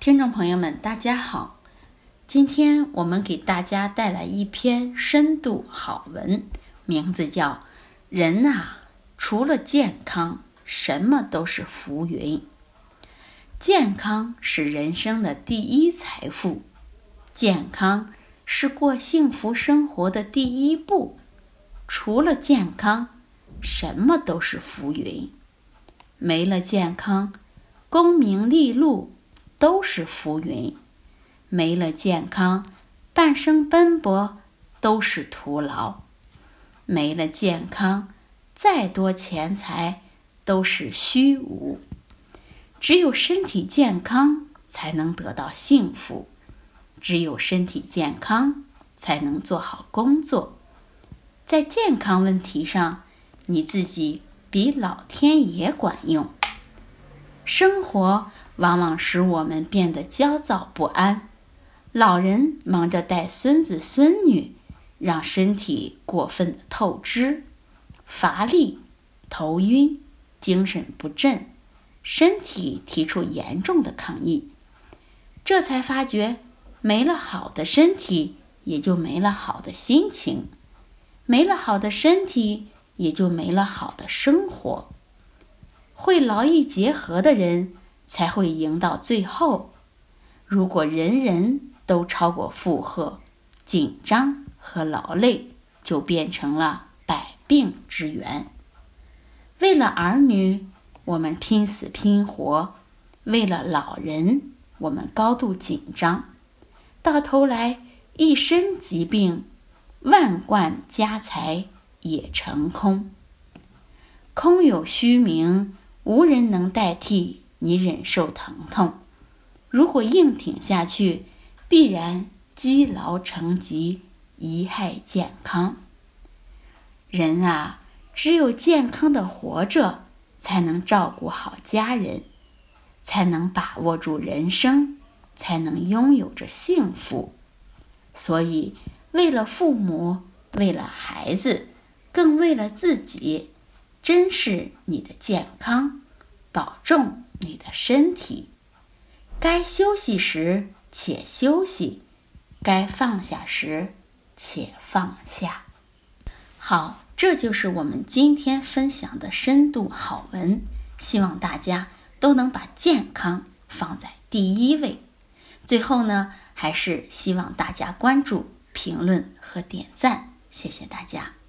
听众朋友们，大家好！今天我们给大家带来一篇深度好文，名字叫《人啊，除了健康，什么都是浮云》。健康是人生的第一财富，健康是过幸福生活的第一步。除了健康，什么都是浮云。没了健康，功名利禄。都是浮云，没了健康，半生奔波都是徒劳；没了健康，再多钱财都是虚无。只有身体健康，才能得到幸福；只有身体健康，才能做好工作。在健康问题上，你自己比老天爷管用。生活往往使我们变得焦躁不安，老人忙着带孙子孙女，让身体过分的透支，乏力、头晕、精神不振，身体提出严重的抗议。这才发觉，没了好的身体，也就没了好的心情；没了好的身体，也就没了好的生活。会劳逸结合的人才会赢到最后。如果人人都超过负荷、紧张和劳累，就变成了百病之源。为了儿女，我们拼死拼活；为了老人，我们高度紧张。到头来，一身疾病，万贯家财也成空，空有虚名。无人能代替你忍受疼痛。如果硬挺下去，必然积劳成疾，贻害健康。人啊，只有健康的活着，才能照顾好家人，才能把握住人生，才能拥有着幸福。所以，为了父母，为了孩子，更为了自己。珍视你的健康，保重你的身体。该休息时且休息，该放下时且放下。好，这就是我们今天分享的深度好文。希望大家都能把健康放在第一位。最后呢，还是希望大家关注、评论和点赞。谢谢大家。